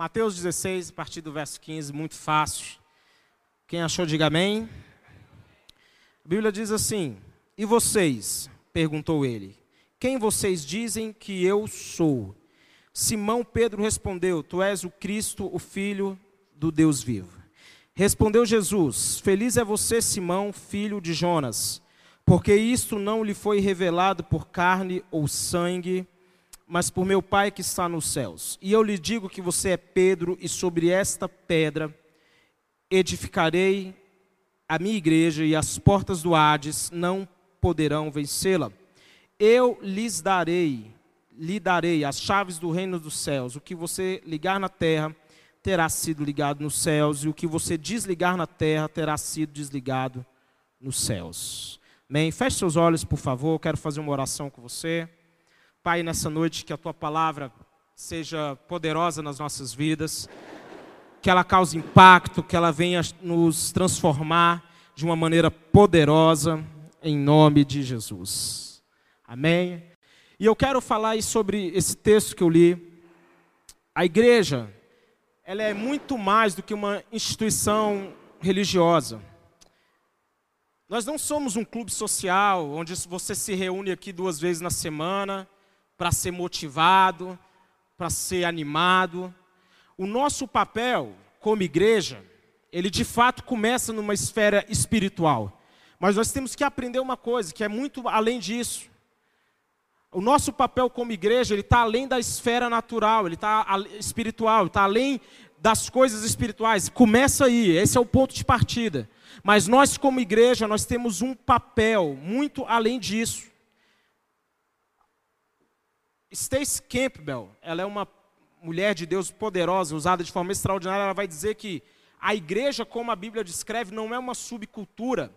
Mateus 16, a partir do verso 15, muito fácil. Quem achou, diga amém. A Bíblia diz assim: E vocês? perguntou ele. Quem vocês dizem que eu sou? Simão Pedro respondeu: Tu és o Cristo, o Filho do Deus vivo. Respondeu Jesus: Feliz é você, Simão, filho de Jonas, porque isto não lhe foi revelado por carne ou sangue, mas por meu Pai que está nos céus. E eu lhe digo que você é Pedro, e sobre esta pedra edificarei a minha igreja, e as portas do Hades não poderão vencê-la. Eu lhes darei, lhe darei as chaves do reino dos céus. O que você ligar na terra terá sido ligado nos céus, e o que você desligar na terra terá sido desligado nos céus. Amém? Feche seus olhos, por favor. Quero fazer uma oração com você. Pai, nessa noite, que a tua palavra seja poderosa nas nossas vidas, que ela cause impacto, que ela venha nos transformar de uma maneira poderosa, em nome de Jesus. Amém? E eu quero falar sobre esse texto que eu li. A igreja, ela é muito mais do que uma instituição religiosa. Nós não somos um clube social onde você se reúne aqui duas vezes na semana para ser motivado, para ser animado. O nosso papel como igreja, ele de fato começa numa esfera espiritual. Mas nós temos que aprender uma coisa, que é muito além disso. O nosso papel como igreja, ele está além da esfera natural, ele está espiritual, está além das coisas espirituais. Começa aí, esse é o ponto de partida. Mas nós, como igreja, nós temos um papel muito além disso. Stace Campbell, ela é uma mulher de Deus poderosa, usada de forma extraordinária. Ela vai dizer que a igreja, como a Bíblia descreve, não é uma subcultura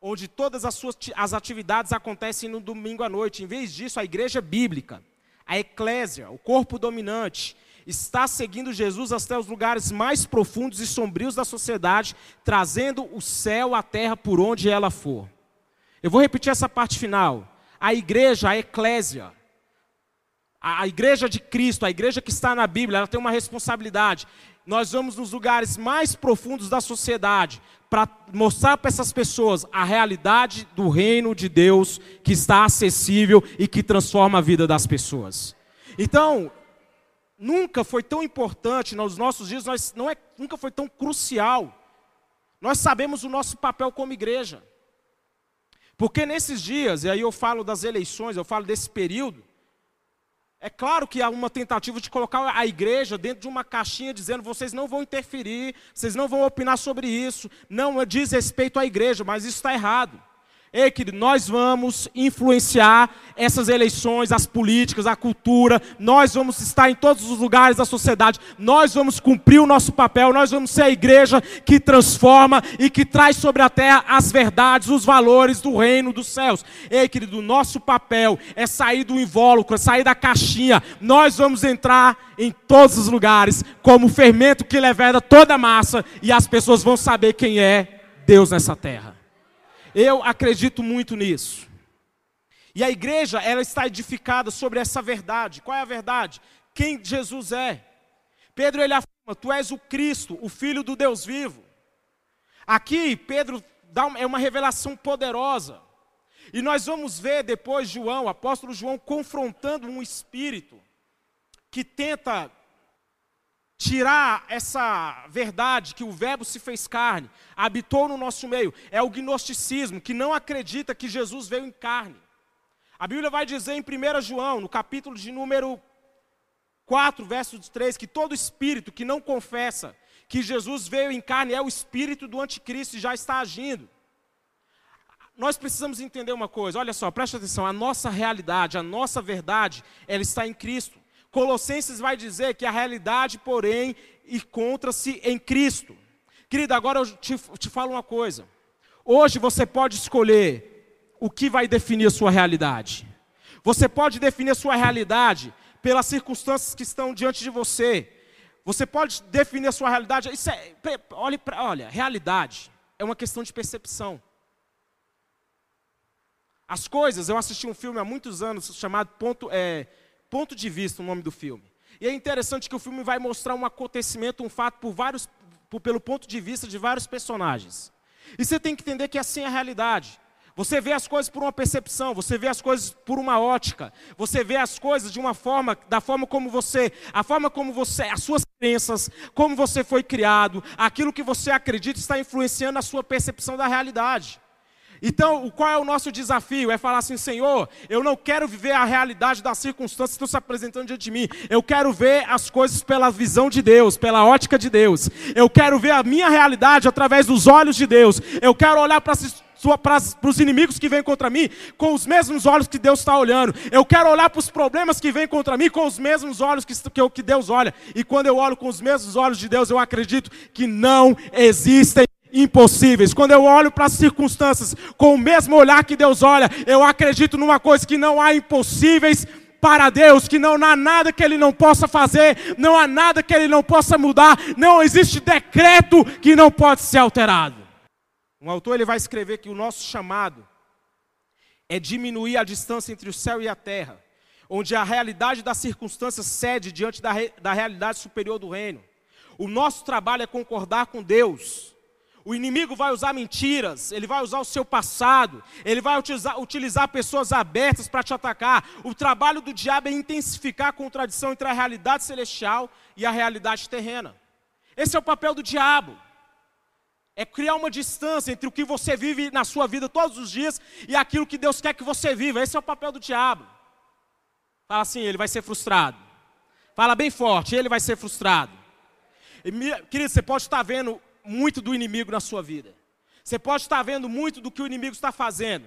onde todas as suas as atividades acontecem no domingo à noite. Em vez disso, a igreja bíblica, a eclésia, o corpo dominante, está seguindo Jesus até os lugares mais profundos e sombrios da sociedade, trazendo o céu à terra por onde ela for. Eu vou repetir essa parte final. A igreja, a eclésia, a igreja de Cristo, a igreja que está na Bíblia, ela tem uma responsabilidade. Nós vamos nos lugares mais profundos da sociedade para mostrar para essas pessoas a realidade do reino de Deus que está acessível e que transforma a vida das pessoas. Então, nunca foi tão importante nos nossos dias, nós, não é, nunca foi tão crucial. Nós sabemos o nosso papel como igreja. Porque nesses dias, e aí eu falo das eleições, eu falo desse período, é claro que há uma tentativa de colocar a igreja dentro de uma caixinha dizendo vocês não vão interferir, vocês não vão opinar sobre isso, não diz respeito à igreja, mas isso está errado. Ei, querido, nós vamos influenciar essas eleições, as políticas, a cultura, nós vamos estar em todos os lugares da sociedade, nós vamos cumprir o nosso papel, nós vamos ser a igreja que transforma e que traz sobre a terra as verdades, os valores do reino dos céus. Ei, querido, nosso papel é sair do invólucro, é sair da caixinha, nós vamos entrar em todos os lugares como fermento que leveda toda a massa e as pessoas vão saber quem é Deus nessa terra. Eu acredito muito nisso. E a igreja, ela está edificada sobre essa verdade. Qual é a verdade? Quem Jesus é. Pedro ele afirma: Tu és o Cristo, o Filho do Deus vivo. Aqui, Pedro dá uma, é uma revelação poderosa. E nós vamos ver depois João, apóstolo João, confrontando um espírito que tenta tirar essa verdade que o Verbo se fez carne, habitou no nosso meio, é o gnosticismo, que não acredita que Jesus veio em carne. A Bíblia vai dizer em 1 João, no capítulo de número 4, verso 3, que todo espírito que não confessa que Jesus veio em carne é o espírito do anticristo e já está agindo. Nós precisamos entender uma coisa, olha só, preste atenção, a nossa realidade, a nossa verdade, ela está em Cristo. Colossenses vai dizer que a realidade, porém, encontra-se em Cristo. Querida, agora eu te, te falo uma coisa. Hoje você pode escolher o que vai definir a sua realidade. Você pode definir a sua realidade pelas circunstâncias que estão diante de você. Você pode definir a sua realidade. Isso é, olha, olha, realidade é uma questão de percepção. As coisas, eu assisti um filme há muitos anos chamado Ponto, é, Ponto de Vista, o nome do filme. E é interessante que o filme vai mostrar um acontecimento, um fato, por vários, por, pelo ponto de vista de vários personagens. E você tem que entender que assim é a realidade. Você vê as coisas por uma percepção, você vê as coisas por uma ótica, você vê as coisas de uma forma, da forma como você, a forma como você, as suas crenças, como você foi criado, aquilo que você acredita está influenciando a sua percepção da realidade. Então, qual é o nosso desafio? É falar assim, Senhor, eu não quero viver a realidade das circunstâncias que estão se apresentando diante de mim. Eu quero ver as coisas pela visão de Deus, pela ótica de Deus. Eu quero ver a minha realidade através dos olhos de Deus. Eu quero olhar para os inimigos que vêm contra mim com os mesmos olhos que Deus está olhando. Eu quero olhar para os problemas que vêm contra mim com os mesmos olhos que, que, que Deus olha. E quando eu olho com os mesmos olhos de Deus, eu acredito que não existem impossíveis. Quando eu olho para as circunstâncias com o mesmo olhar que Deus olha, eu acredito numa coisa que não há impossíveis para Deus, que não há nada que Ele não possa fazer, não há nada que Ele não possa mudar, não existe decreto que não pode ser alterado. Um autor ele vai escrever que o nosso chamado é diminuir a distância entre o céu e a terra, onde a realidade das circunstâncias cede diante da, re, da realidade superior do reino. O nosso trabalho é concordar com Deus. O inimigo vai usar mentiras, ele vai usar o seu passado, ele vai utilizar, utilizar pessoas abertas para te atacar. O trabalho do diabo é intensificar a contradição entre a realidade celestial e a realidade terrena. Esse é o papel do diabo é criar uma distância entre o que você vive na sua vida todos os dias e aquilo que Deus quer que você viva. Esse é o papel do diabo. Fala assim, ele vai ser frustrado. Fala bem forte, ele vai ser frustrado. Querido, você pode estar vendo muito do inimigo na sua vida. Você pode estar vendo muito do que o inimigo está fazendo.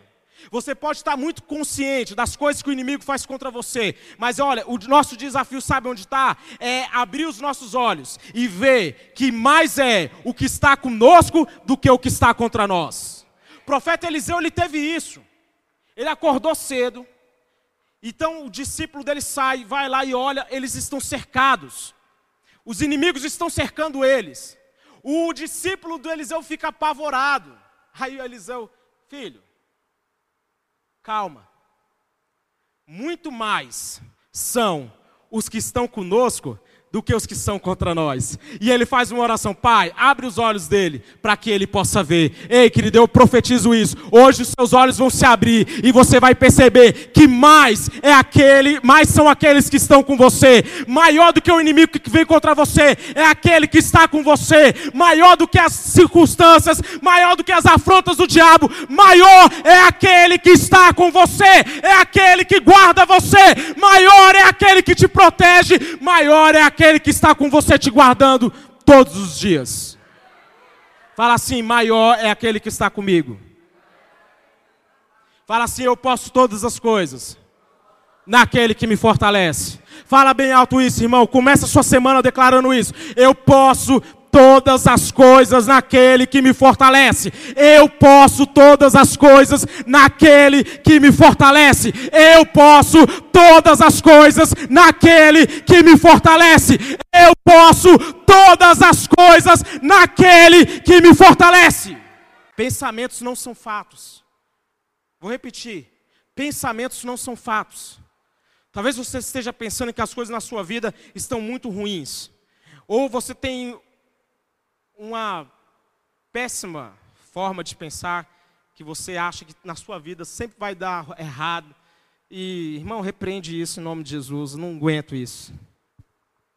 Você pode estar muito consciente das coisas que o inimigo faz contra você, mas olha, o nosso desafio, sabe onde está? É abrir os nossos olhos e ver que mais é o que está conosco do que o que está contra nós. O profeta Eliseu, ele teve isso. Ele acordou cedo, então o discípulo dele sai, vai lá e olha, eles estão cercados. Os inimigos estão cercando eles. O discípulo do Eliseu fica apavorado. Aí o Eliseu, filho, calma. Muito mais são os que estão conosco do que os que são contra nós. E ele faz uma oração, Pai, abre os olhos dele para que ele possa ver. Ei, querido, eu profetizo isso. Hoje os seus olhos vão se abrir e você vai perceber que mais é aquele, mais são aqueles que estão com você. Maior do que o inimigo que vem contra você é aquele que está com você. Maior do que as circunstâncias, maior do que as afrontas do diabo, maior é aquele que está com você. É aquele que guarda você. Maior é aquele que te protege. Maior é aquele aquele que está com você te guardando todos os dias. Fala assim: maior é aquele que está comigo. Fala assim: eu posso todas as coisas naquele que me fortalece. Fala bem alto isso, irmão. Começa a sua semana declarando isso. Eu posso todas as coisas naquele que me fortalece. Eu posso todas as coisas naquele que me fortalece. Eu posso todas as coisas naquele que me fortalece. Eu posso todas as coisas naquele que me fortalece. Pensamentos não são fatos. Vou repetir. Pensamentos não são fatos. Talvez você esteja pensando que as coisas na sua vida estão muito ruins. Ou você tem uma péssima forma de pensar que você acha que na sua vida sempre vai dar errado. E, irmão, repreende isso em nome de Jesus, não aguento isso.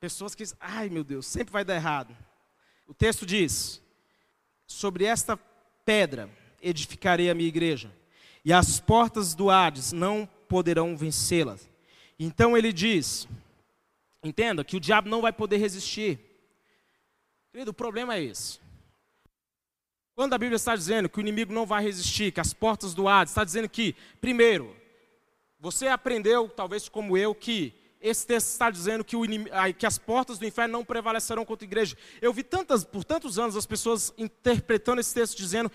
Pessoas que, ai meu Deus, sempre vai dar errado. O texto diz: Sobre esta pedra edificarei a minha igreja, e as portas do Hades não poderão vencê-la. Então ele diz: Entenda que o diabo não vai poder resistir. Querido, o problema é esse. Quando a Bíblia está dizendo que o inimigo não vai resistir, que as portas do Hades, está dizendo que, primeiro, você aprendeu, talvez como eu, que esse texto está dizendo que, inimigo, que, as portas do inferno não prevalecerão contra a igreja. Eu vi tantas, por tantos anos as pessoas interpretando esse texto dizendo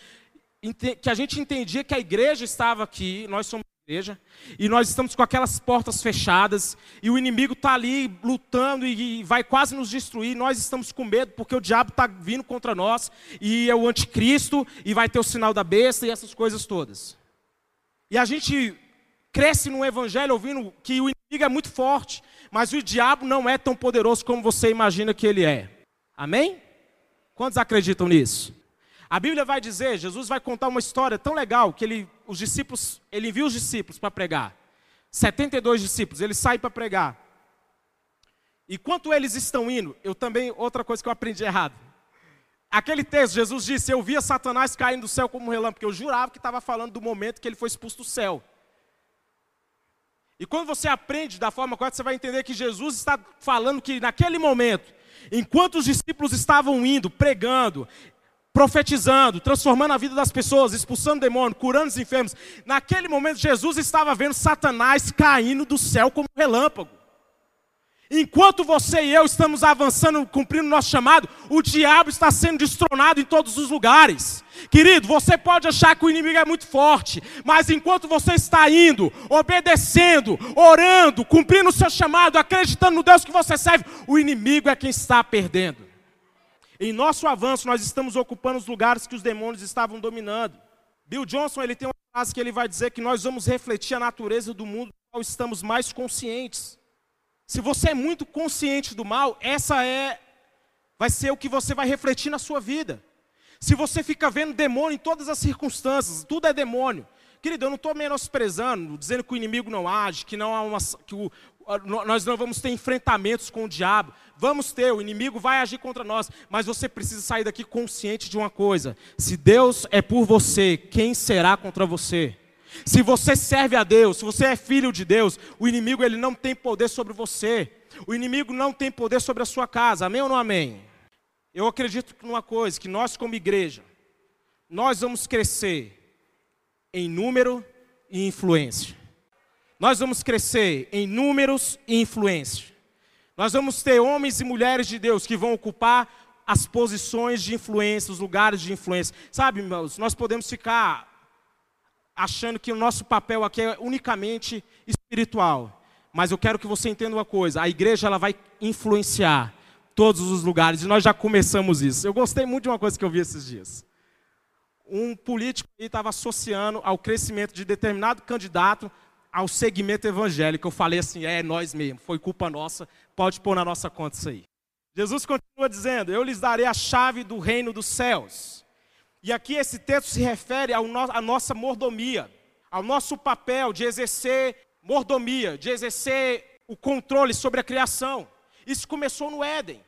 que a gente entendia que a igreja estava aqui, nós somos igreja, e nós estamos com aquelas portas fechadas, e o inimigo está ali lutando e, vai quase nos destruir. Nós estamos com medo porque o diabo está vindo contra nós, e é o anticristo, e vai ter o sinal da besta e essas coisas todas. E a gente cresce no evangelho ouvindo que o inimigo é muito forte, mas o diabo não é tão poderoso como você imagina que ele é. Amém? Quantos acreditam nisso? A Bíblia vai dizer, Jesus vai contar uma história tão legal que ele, os discípulos, ele envia os discípulos para pregar. 72 discípulos, ele sai para pregar. Enquanto eles estão indo, eu também, outra coisa que eu aprendi errado. Aquele texto, Jesus disse: Eu via Satanás caindo do céu como um relâmpago, eu jurava que estava falando do momento que ele foi expulso do céu. E quando você aprende da forma correta, você vai entender que Jesus está falando que naquele momento, enquanto os discípulos estavam indo, pregando, profetizando, transformando a vida das pessoas, expulsando demônio, curando os enfermos, naquele momento Jesus estava vendo Satanás caindo do céu como um relâmpago. Enquanto você e eu estamos avançando, cumprindo nosso chamado, o diabo está sendo destronado em todos os lugares. Querido, você pode achar que o inimigo é muito forte, mas enquanto você está indo, obedecendo, orando, cumprindo o seu chamado, acreditando no Deus que você serve, o inimigo é quem está perdendo. Em nosso avanço, nós estamos ocupando os lugares que os demônios estavam dominando. Bill Johnson ele tem uma frase que ele vai dizer que nós vamos refletir a natureza do mundo do qual estamos mais conscientes. Se você é muito consciente do mal, essa é vai ser o que você vai refletir na sua vida. Se você fica vendo demônio em todas as circunstâncias, tudo é demônio. Querido, eu não estou menosprezando, dizendo que o inimigo não age, que, não há uma, que o, nós não vamos ter enfrentamentos com o diabo. Vamos ter, o inimigo vai agir contra nós, mas você precisa sair daqui consciente de uma coisa: se Deus é por você, quem será contra você? Se você serve a Deus, se você é filho de Deus, o inimigo ele não tem poder sobre você. O inimigo não tem poder sobre a sua casa. Amém ou não amém? Eu acredito numa coisa, que nós como igreja, nós vamos crescer em número e influência. Nós vamos crescer em números e influência. Nós vamos ter homens e mulheres de Deus que vão ocupar as posições de influência, os lugares de influência. Sabe, irmãos, nós podemos ficar achando que o nosso papel aqui é unicamente espiritual. Mas eu quero que você entenda uma coisa: a igreja ela vai influenciar todos os lugares, e nós já começamos isso. Eu gostei muito de uma coisa que eu vi esses dias. Um político estava associando ao crescimento de determinado candidato ao segmento evangélico. Eu falei assim: é nós mesmo, foi culpa nossa, pode pôr na nossa conta isso aí. Jesus continua dizendo: Eu lhes darei a chave do reino dos céus. E aqui esse texto se refere à no, nossa mordomia, ao nosso papel de exercer mordomia, de exercer o controle sobre a criação. Isso começou no Éden.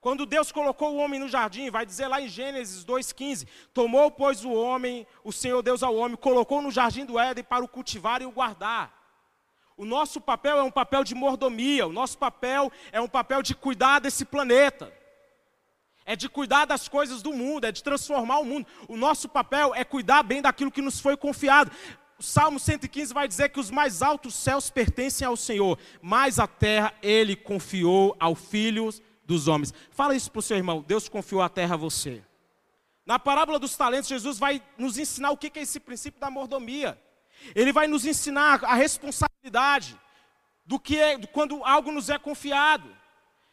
Quando Deus colocou o homem no jardim, vai dizer lá em Gênesis 2,15: Tomou, pois, o homem, o Senhor Deus ao homem, colocou no jardim do Éden para o cultivar e o guardar. O nosso papel é um papel de mordomia, o nosso papel é um papel de cuidar desse planeta é de cuidar das coisas do mundo, é de transformar o mundo. O nosso papel é cuidar bem daquilo que nos foi confiado. O Salmo 115 vai dizer que os mais altos céus pertencem ao Senhor, mas a terra ele confiou ao filho dos homens. Fala isso para o seu irmão, Deus confiou a terra a você. Na parábola dos talentos, Jesus vai nos ensinar o que é esse princípio da mordomia. Ele vai nos ensinar a responsabilidade do que é quando algo nos é confiado.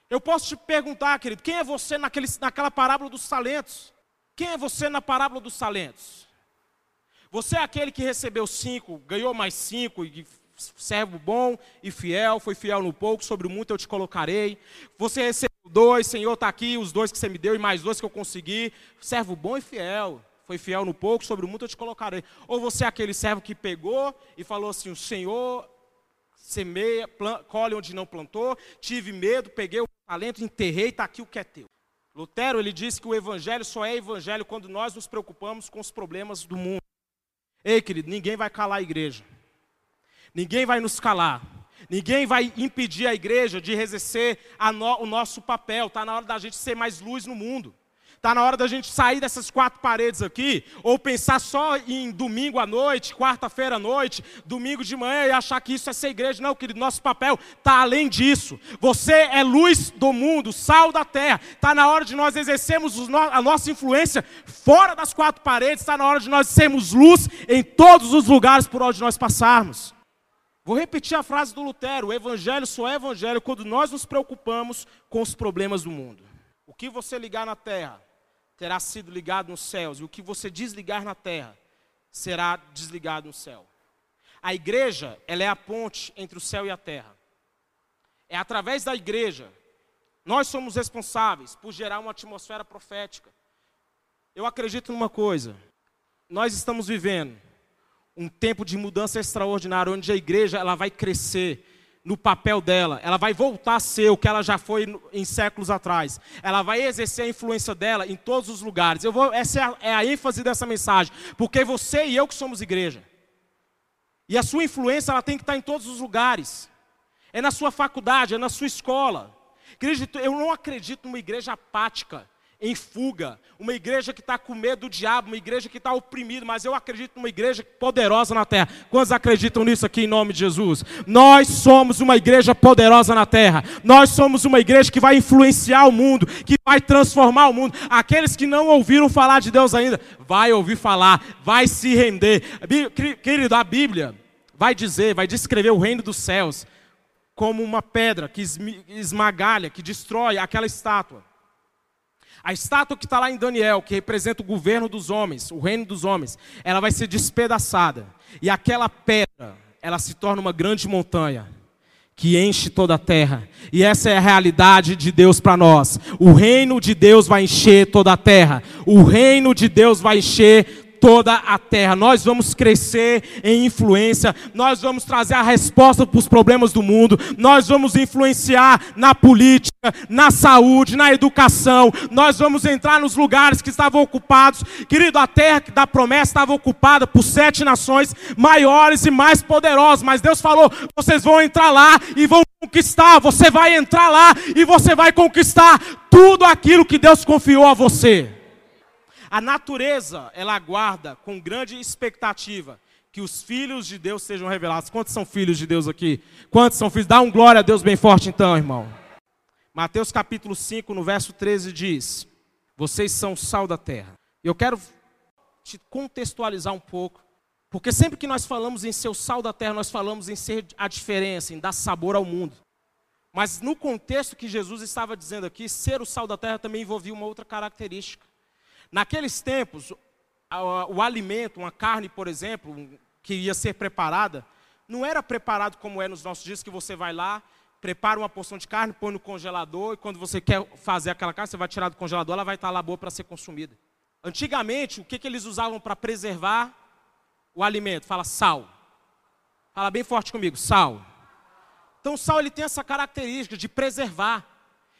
Eu posso te perguntar, querido, quem é você naquele, naquela parábola dos talentos? Quem é você na parábola dos talentos? Você é aquele que recebeu cinco, ganhou mais cinco, e servo bom e fiel, foi fiel no pouco, sobre o muito eu te colocarei. Você recebeu dois, Senhor, está aqui, os dois que você me deu e mais dois que eu consegui. Servo bom e fiel, foi fiel no pouco, sobre o muito eu te colocarei. Ou você é aquele servo que pegou e falou assim: o Senhor semeia, colhe onde não plantou, tive medo, peguei o talento, enterrei, está aqui o que é teu. Lutero, ele disse que o evangelho só é evangelho quando nós nos preocupamos com os problemas do mundo. Ei, querido, ninguém vai calar a igreja. Ninguém vai nos calar. Ninguém vai impedir a igreja de exercer no, o nosso papel. Está na hora da gente ser mais luz no mundo. Está na hora da gente sair dessas quatro paredes aqui, ou pensar só em domingo à noite, quarta-feira à noite, domingo de manhã e achar que isso é ser igreja. Não, querido, nosso papel está além disso. Você é luz do mundo, sal da terra. Está na hora de nós exercermos a nossa influência fora das quatro paredes, está na hora de nós sermos luz em todos os lugares por onde nós passarmos. Vou repetir a frase do Lutero: o evangelho só é evangelho quando nós nos preocupamos com os problemas do mundo. O que você ligar na terra terá sido ligado nos céus, e o que você desligar na terra será desligado no céu. A igreja, ela é a ponte entre o céu e a terra. É através da igreja. Nós somos responsáveis por gerar uma atmosfera profética. Eu acredito numa coisa. Nós estamos vivendo um tempo de mudança extraordinária, onde a igreja ela vai crescer no papel dela, ela vai voltar a ser o que ela já foi em séculos atrás. Ela vai exercer a influência dela em todos os lugares. Eu vou, essa é a, é a ênfase dessa mensagem, porque você e eu que somos igreja. E a sua influência ela tem que estar em todos os lugares. É na sua faculdade, é na sua escola. Eu não acredito numa igreja apática em fuga, uma igreja que está com medo do diabo, uma igreja que está oprimida, mas eu acredito numa igreja poderosa na terra. Quantos acreditam nisso aqui em nome de Jesus? Nós somos uma igreja poderosa na terra, nós somos uma igreja que vai influenciar o mundo, que vai transformar o mundo. Aqueles que não ouviram falar de Deus ainda, vai ouvir falar, vai se render. Querido, a Bíblia vai dizer, vai descrever o reino dos céus como uma pedra que esmagalha, que destrói aquela estátua. A estátua que está lá em Daniel, que representa o governo dos homens, o reino dos homens, ela vai ser despedaçada. E aquela pedra, ela se torna uma grande montanha que enche toda a terra. E essa é a realidade de Deus para nós. O reino de Deus vai encher toda a terra. O reino de Deus vai encher toda a terra. Nós vamos crescer em influência, nós vamos trazer a resposta para os problemas do mundo, nós vamos influenciar na política, na saúde, na educação, nós vamos entrar nos lugares que estavam ocupados. Querido, a terra da promessa estava ocupada por sete nações maiores e mais poderosas, mas Deus falou: vocês vão entrar lá e vão conquistar, você vai entrar lá e você vai conquistar tudo aquilo que Deus confiou a você. A natureza, ela aguarda com grande expectativa que os filhos de Deus sejam revelados. Quantos são filhos de Deus aqui? Quantos são filhos? Dá um glória a Deus bem forte então, irmão. Mateus capítulo 5, no verso 13 diz: Vocês são o sal da terra. Eu quero te contextualizar um pouco, porque sempre que nós falamos em ser o sal da terra, nós falamos em ser a diferença, em dar sabor ao mundo. Mas no contexto que Jesus estava dizendo aqui, ser o sal da terra também envolvia uma outra característica. Naqueles tempos, o alimento, uma carne, por exemplo, que ia ser preparada, não era preparado como é nos nossos dias, que você vai lá, prepara uma porção de carne, põe no congelador, e quando você quer fazer aquela carne, você vai tirar do congelador, ela vai estar lá boa para ser consumida. Antigamente, o que, que eles usavam para preservar o alimento? Fala sal. Fala bem forte comigo, sal. Então o sal ele tem essa característica de preservar,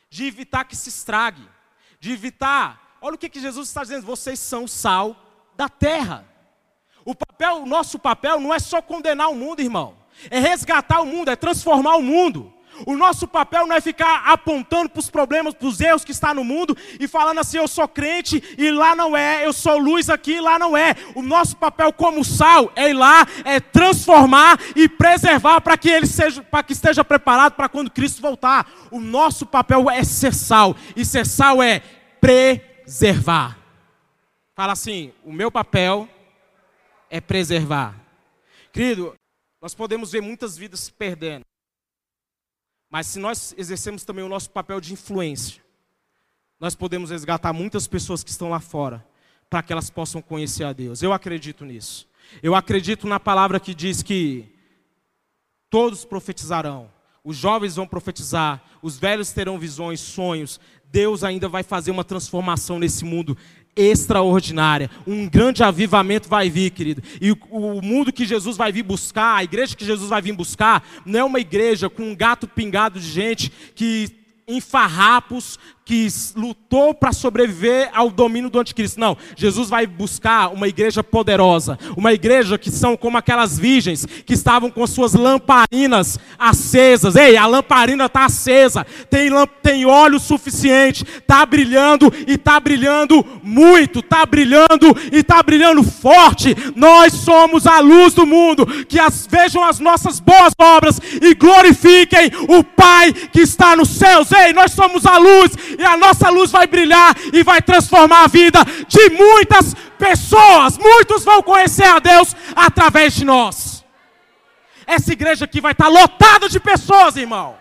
de evitar que se estrague, de evitar olha o que, que Jesus está dizendo: vocês são o sal da terra. O papel, o nosso papel não é só condenar o mundo, irmão. É resgatar o mundo, é transformar o mundo. O nosso papel não é ficar apontando para os problemas, para os erros que está no mundo e falando assim, eu sou crente e lá não é, eu sou luz aqui e lá não é. O nosso papel como sal é ir lá, é transformar e preservar para que ele seja, para que esteja preparado para quando Cristo voltar. O nosso papel é ser sal e ser sal é pre preservar. Fala assim: o meu papel é preservar. Querido, nós podemos ver muitas vidas se perdendo. Mas se nós exercemos também o nosso papel de influência, nós podemos resgatar muitas pessoas que estão lá fora, para que elas possam conhecer a Deus. Eu acredito nisso. Eu acredito na palavra que diz que todos profetizarão, os jovens vão profetizar, os velhos terão visões, sonhos, Deus ainda vai fazer uma transformação nesse mundo extraordinária. Um grande avivamento vai vir, querido. E o, mundo que Jesus vai vir buscar, a igreja que Jesus vai vir buscar, não é uma igreja com um gato pingado de gente que em farrapos, que lutou para sobreviver ao domínio do anticristo. Não, Jesus vai buscar uma igreja poderosa, uma igreja que são como aquelas virgens que estavam com suas lamparinas acesas. Ei, a lamparina está acesa, tem, tem óleo suficiente, está brilhando e está brilhando muito, está brilhando e está brilhando forte. Nós somos a luz do mundo, que as, vejam as nossas boas obras e glorifiquem o Pai que está nos céus. Ei, nós somos a luz e a nossa luz vai brilhar e vai transformar a vida de muitas pessoas. Muitos vão conhecer a Deus através de nós. Essa igreja aqui vai estar lotada de pessoas, irmão.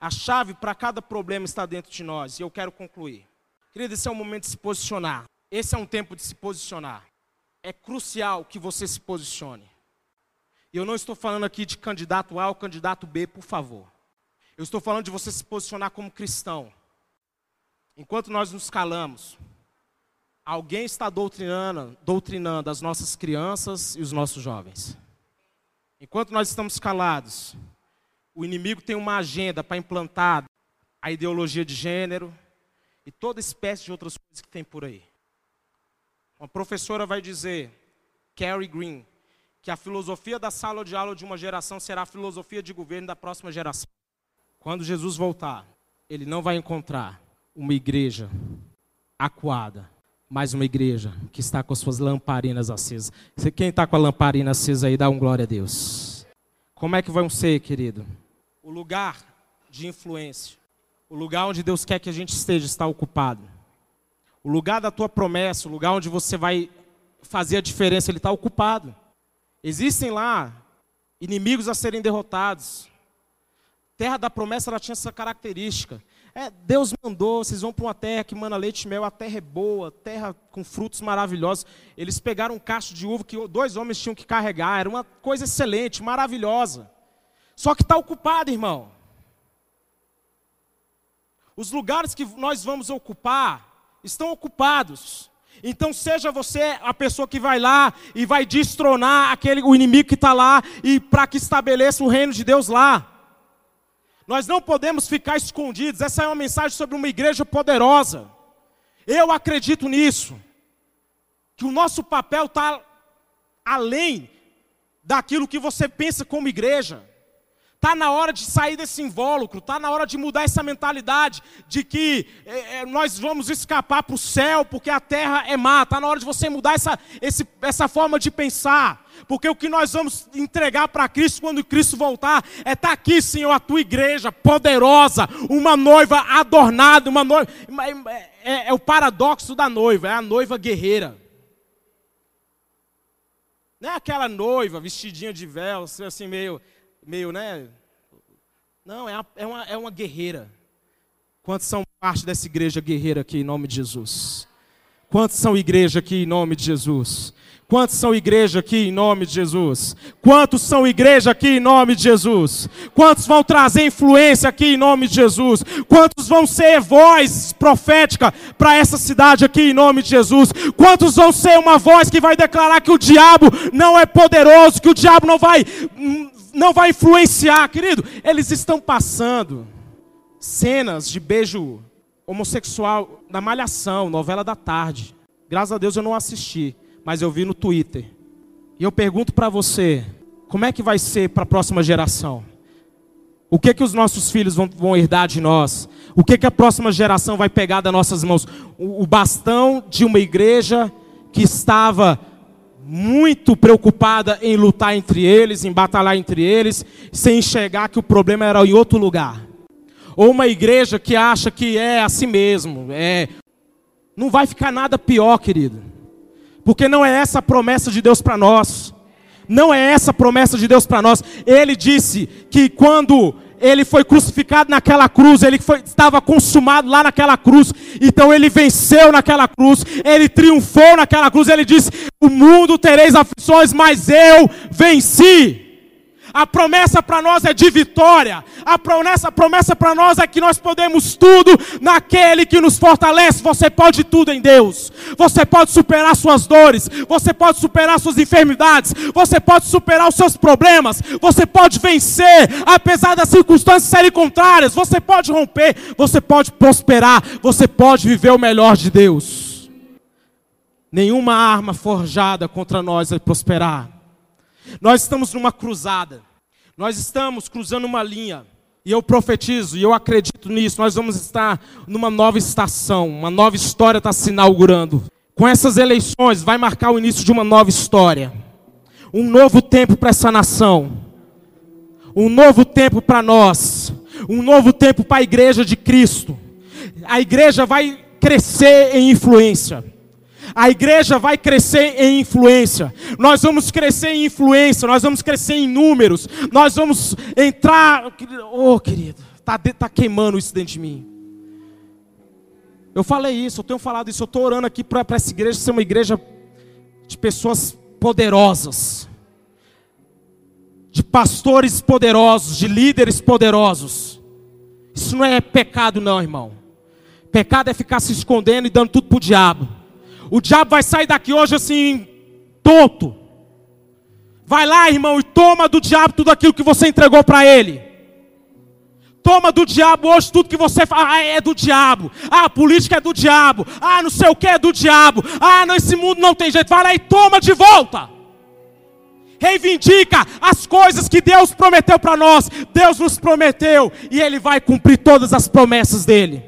A chave para cada problema está dentro de nós e eu quero concluir. Querido, esse é o momento de se posicionar. Esse é um tempo de se posicionar. É crucial que você se posicione. E eu não estou falando aqui de candidato A ou candidato B, por favor. Eu estou falando de você se posicionar como cristão. Enquanto nós nos calamos, alguém está doutrinando, doutrinando as nossas crianças e os nossos jovens. Enquanto nós estamos calados, o inimigo tem uma agenda para implantar a ideologia de gênero e toda espécie de outras coisas que tem por aí. Uma professora vai dizer, Carrie Green, que a filosofia da sala de aula de uma geração será a filosofia de governo da próxima geração. Quando Jesus voltar, ele não vai encontrar uma igreja acuada, mas uma igreja que está com suas lamparinas acesas. Quem está com a lamparina acesa aí, dá um glória a Deus. Como é que vão ser, querido? O lugar de influência, o lugar onde Deus quer que a gente esteja, está ocupado. O lugar da tua promessa, o lugar onde você vai fazer a diferença, ele está ocupado. Existem lá inimigos a serem derrotados. Terra da promessa ela tinha essa característica. É, Deus mandou, vocês vão para uma terra que mana leite e mel, a terra é boa, terra com frutos maravilhosos. Eles pegaram um cacho de uva que dois homens tinham que carregar, era uma coisa excelente, maravilhosa. Só que está ocupado, irmão. Os lugares que nós vamos ocupar estão ocupados. Então seja você a pessoa que vai lá e vai destronar aquele o inimigo que está lá e para que estabeleça o reino de Deus lá. Nós não podemos ficar escondidos. Essa é uma mensagem sobre uma igreja poderosa. Eu acredito nisso. Que o nosso papel está além daquilo que você pensa como igreja. Está na hora de sair desse invólucro, está na hora de mudar essa mentalidade de que é, é, nós vamos escapar para o céu porque a terra é má. Está na hora de você mudar essa, esse, essa forma de pensar. Porque o que nós vamos entregar para Cristo quando Cristo voltar é estar tá aqui, Senhor, a tua igreja poderosa, uma noiva adornada, uma noiva. É, é, é o paradoxo da noiva, é a noiva guerreira. Não é aquela noiva vestidinha de véu, assim, meio meio, né? Não, é uma, é uma, é uma guerreira. Quantos são parte dessa igreja guerreira aqui em nome de Jesus? Quantos são igreja aqui em nome de Jesus? Quantos são igreja aqui em nome de Jesus? Quantos são igreja aqui em nome de Jesus? Quantos vão trazer influência aqui em nome de Jesus? Quantos vão ser voz profética para essa cidade aqui em nome de Jesus? Quantos vão ser uma voz que vai declarar que o diabo não é poderoso, que o diabo não vai não vai influenciar, querido. Eles estão passando cenas de beijo homossexual na Malhação, novela da tarde. Graças a Deus eu não assisti, mas eu vi no Twitter. E eu pergunto para você, como é que vai ser para a próxima geração? O que que os nossos filhos vão, vão, herdar de nós? O que que a próxima geração vai pegar das nossas mãos? O, o bastão de uma igreja que estava muito preocupada em lutar entre eles, em batalhar entre eles, sem enxergar que o problema era em outro lugar. Ou uma igreja que acha que é assim mesmo, é não vai ficar nada pior, querido. Porque não é essa a promessa de Deus para nós. Não é essa a promessa de Deus para nós. Ele disse que quando ele foi crucificado naquela cruz, ele foi, estava consumado lá naquela cruz, então ele venceu naquela cruz, ele triunfou naquela cruz, ele disse: O mundo tereis aflições, mas eu venci. A promessa para nós é de vitória. A promessa, a promessa para nós é que nós podemos tudo naquele que nos fortalece. Você pode tudo em Deus. Você pode superar suas dores. Você pode superar suas enfermidades. Você pode superar os seus problemas. Você pode vencer, apesar das circunstâncias serem contrárias. Você pode romper. Você pode prosperar. Você pode viver o melhor de Deus. Nenhuma arma forjada contra nós vai prosperar. Nós estamos numa cruzada. Nós estamos cruzando uma linha. E eu profetizo, e eu acredito nisso, nós vamos estar numa nova estação, uma nova história está se inaugurando. Com essas eleições, vai marcar o início de uma nova história. Um novo tempo para essa nação. Um novo tempo para nós. Um novo tempo para a igreja de Cristo. A igreja vai crescer em influência. A igreja vai crescer em influência. Nós vamos crescer em influência, nós vamos crescer em números. Nós vamos entrar. Oh, querido, está tá queimando isso dentro de mim. Eu falei isso, eu tenho falado isso, eu estou orando aqui para essa igreja ser uma igreja de pessoas poderosas, de pastores poderosos, de líderes poderosos. Isso não é pecado, não, irmão. Pecado é ficar se escondendo e dando tudo para o diabo. O diabo vai sair daqui hoje assim, tonto. Vai lá, irmão, e toma do diabo tudo aquilo que você entregou para ele. Toma do diabo hoje tudo que você fala, ah, é do diabo. Ah, a política é do diabo. Ah, não sei o que é do diabo. Ah, não, esse mundo não tem jeito. Vai lá e toma de volta. Reivindica as coisas que Deus prometeu para nós. Deus nos prometeu e Ele vai cumprir todas as promessas dele.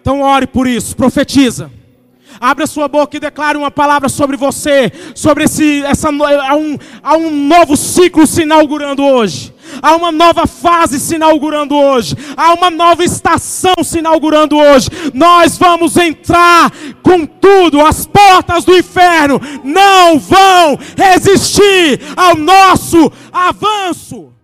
Então ore por isso, profetiza. Abra sua boca e declare uma palavra sobre você, sobre esse, essa, há um, há um novo ciclo se inaugurando hoje. Há uma nova fase se inaugurando hoje. Há uma nova estação se inaugurando hoje. Nós vamos entrar com tudo. As portas do inferno não vão resistir ao nosso avanço.